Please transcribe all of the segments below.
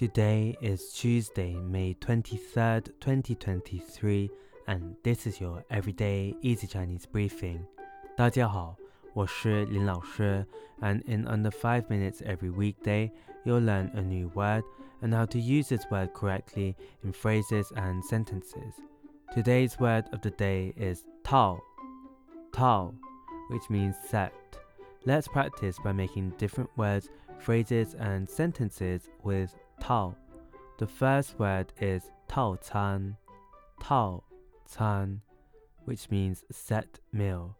Today is Tuesday, May 23rd, 2023, and this is your everyday easy Chinese briefing. 大家好，我是林老师, and in under 5 minutes every weekday, you'll learn a new word and how to use this word correctly in phrases and sentences. Today's word of the day is tao, tao, which means set. Let's practice by making different words, phrases, and sentences with Tao. The first word is Tao Can, Tao Can, which means set meal.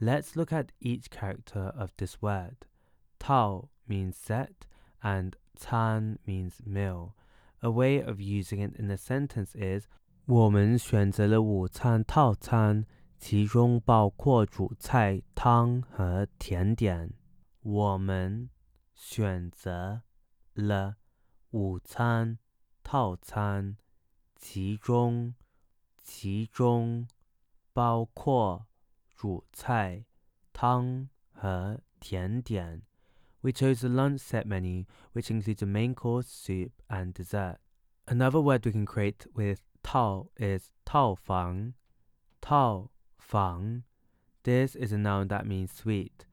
Let's look at each character of this word. Tao means set and Can means meal. A way of using it in a sentence is 我们选择了午餐套餐，其中包括主菜、汤和甜点。我们选择了午餐、套餐、其中、其中包括主菜、汤和甜点。We chose the lunch set menu, which includes a main course, soup, and dessert. Another word we can create with tao is tao fang. Tao fang. This is a noun that means suite.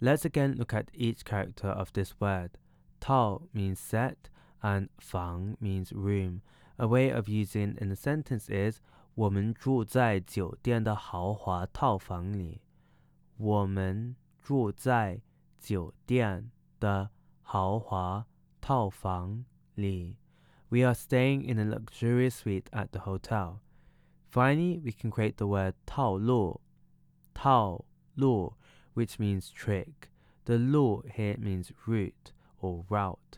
Let's again look at each character of this word. Tao means set, and fang means room. A way of using in a sentence is 我们住在酒店的豪华套房里。我们住在酒店的豪华套房里。We are staying in a luxurious suite at the hotel. Finally, we can create the word 套路,套路, which means trick. The 路 here means route or route.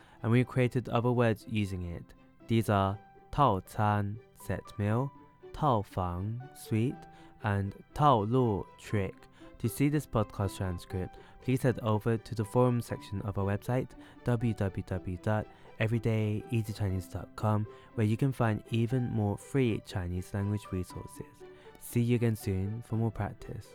and we created other words using it. These are Tao Can, set meal, Tao Fang, suite, and Tao trick. To see this podcast transcript, please head over to the forum section of our website, www.everydayeasychinese.com, where you can find even more free Chinese language resources. See you again soon for more practice.